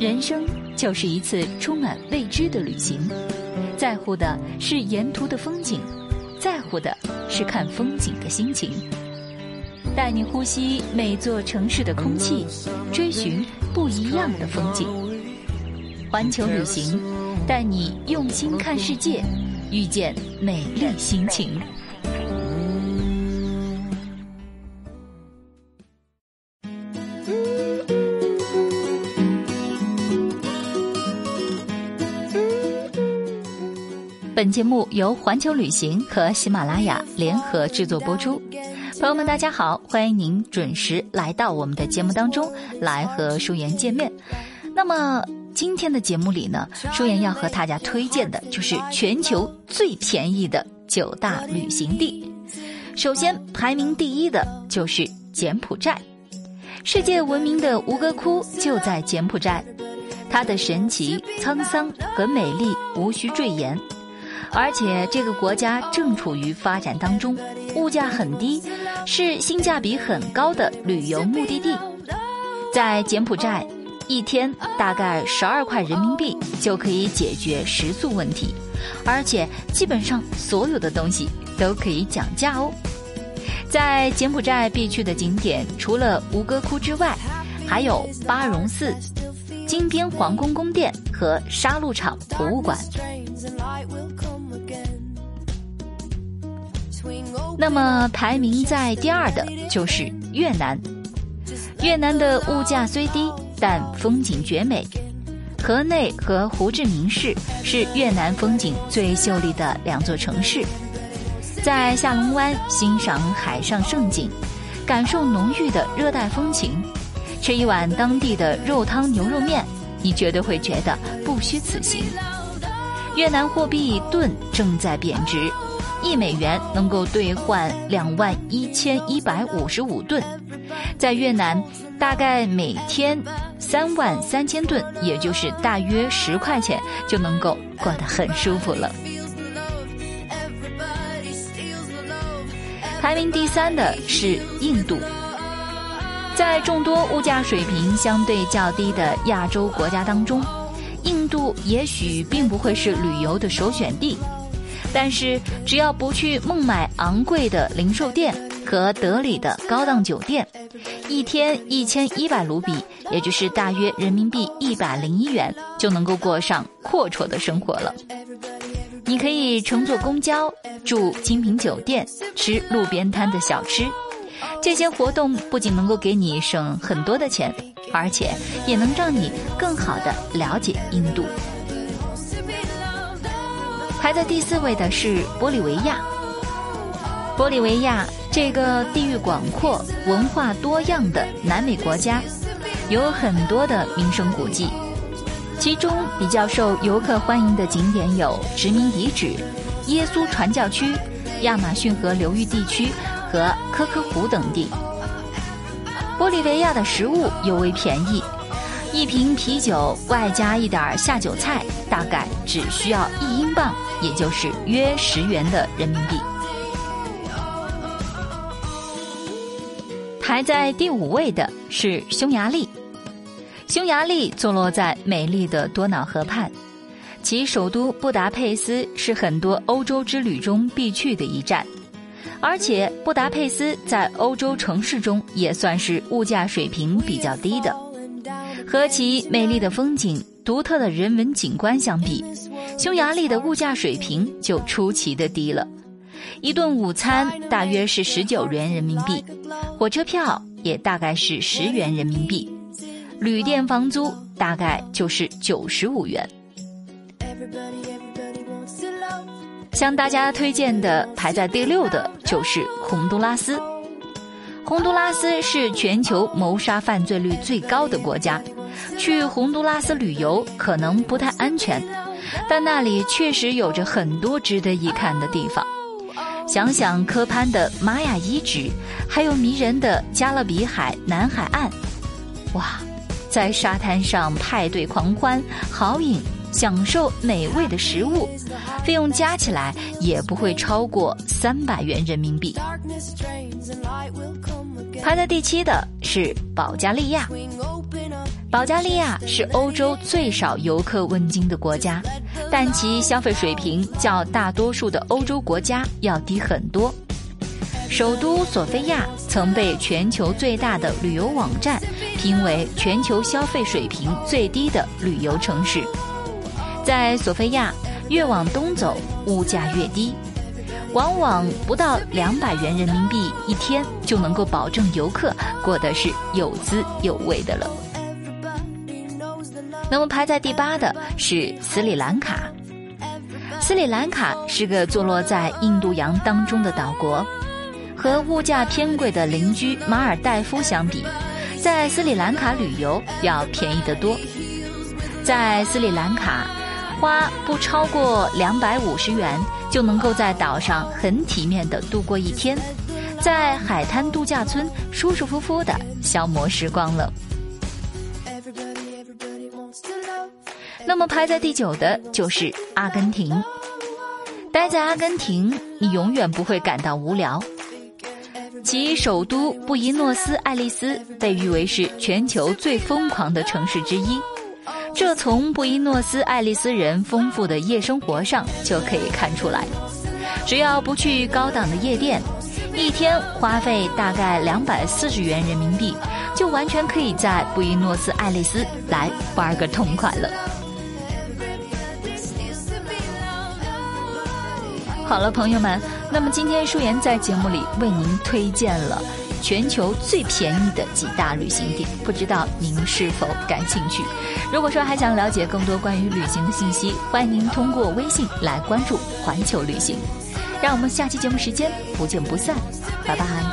人生就是一次充满未知的旅行，在乎的是沿途的风景，在乎的是看风景的心情。带你呼吸每座城市的空气，追寻不一样的风景。环球旅行，带你用心看世界，遇见美丽心情。本节目由环球旅行和喜马拉雅联合制作播出。朋友们，大家好，欢迎您准时来到我们的节目当中来和舒言见面。那么今天的节目里呢，舒言要和大家推荐的就是全球最便宜的九大旅行地。首先排名第一的就是柬埔寨，世界闻名的吴哥窟就在柬埔寨，它的神奇、沧桑和美丽无需赘言。而且这个国家正处于发展当中，物价很低，是性价比很高的旅游目的地。在柬埔寨，一天大概十二块人民币就可以解决食宿问题，而且基本上所有的东西都可以讲价哦。在柬埔寨必去的景点，除了吴哥窟之外，还有巴戎寺、金边皇宫宫殿和沙鹿场博物馆。那么排名在第二的就是越南。越南的物价虽低，但风景绝美。河内和胡志明市是越南风景最秀丽的两座城市。在下龙湾欣赏海上盛景，感受浓郁的热带风情，吃一碗当地的肉汤牛肉面，你绝对会觉得不虚此行。越南货币盾正在贬值。一美元能够兑换两万一千一百五十五吨，在越南大概每天三万三千吨，也就是大约十块钱就能够过得很舒服了。排名第三的是印度，在众多物价水平相对较低的亚洲国家当中，印度也许并不会是旅游的首选地。但是，只要不去孟买昂贵的零售店和德里的高档酒店，一天一千一百卢比，也就是大约人民币一百零一元，就能够过上阔绰的生活了。你可以乘坐公交，住精品酒店，吃路边摊的小吃。这些活动不仅能够给你省很多的钱，而且也能让你更好的了解印度。排在第四位的是玻利维亚。玻利维亚这个地域广阔、文化多样的南美国家，有很多的名胜古迹，其中比较受游客欢迎的景点有殖民遗址、耶稣传教区、亚马逊河流域地区和科科湖等地。玻利维亚的食物尤为便宜。一瓶啤酒外加一点下酒菜，大概只需要一英镑，也就是约十元的人民币。排在第五位的是匈牙利。匈牙利坐落在美丽的多瑙河畔，其首都布达佩斯是很多欧洲之旅中必去的一站，而且布达佩斯在欧洲城市中也算是物价水平比较低的。和其美丽的风景、独特的人文景观相比，匈牙利的物价水平就出奇的低了。一顿午餐大约是十九元人民币，火车票也大概是十元人民币，旅店房租大概就是九十五元。向大家推荐的排在第六的就是洪都拉斯。洪都拉斯是全球谋杀犯罪率最高的国家。去洪都拉斯旅游可能不太安全，但那里确实有着很多值得一看的地方。想想科潘的玛雅遗址，还有迷人的加勒比海南海岸，哇，在沙滩上派对狂欢、豪饮、享受美味的食物，费用加起来也不会超过三百元人民币。排在第七的是保加利亚。保加利亚是欧洲最少游客问津的国家，但其消费水平较大多数的欧洲国家要低很多。首都索菲亚曾被全球最大的旅游网站评为全球消费水平最低的旅游城市。在索菲亚，越往东走，物价越低，往往不到两百元人民币一天就能够保证游客过得是有滋有味的了。那么排在第八的是斯里兰卡。斯里兰卡是个坐落在印度洋当中的岛国。和物价偏贵的邻居马尔代夫相比，在斯里兰卡旅游要便宜得多。在斯里兰卡，花不超过两百五十元就能够在岛上很体面的度过一天，在海滩度假村舒舒服服的消磨时光了。那么排在第九的就是阿根廷。待在阿根廷，你永远不会感到无聊。其首都布宜诺斯艾利斯被誉为是全球最疯狂的城市之一，这从布宜诺斯艾利斯人丰富的夜生活上就可以看出来。只要不去高档的夜店，一天花费大概两百四十元人民币，就完全可以在布宜诺斯艾利斯来玩个痛快了。好了，朋友们，那么今天舒言在节目里为您推荐了全球最便宜的几大旅行点，不知道您是否感兴趣？如果说还想了解更多关于旅行的信息，欢迎您通过微信来关注环球旅行。让我们下期节目时间不见不散，拜拜。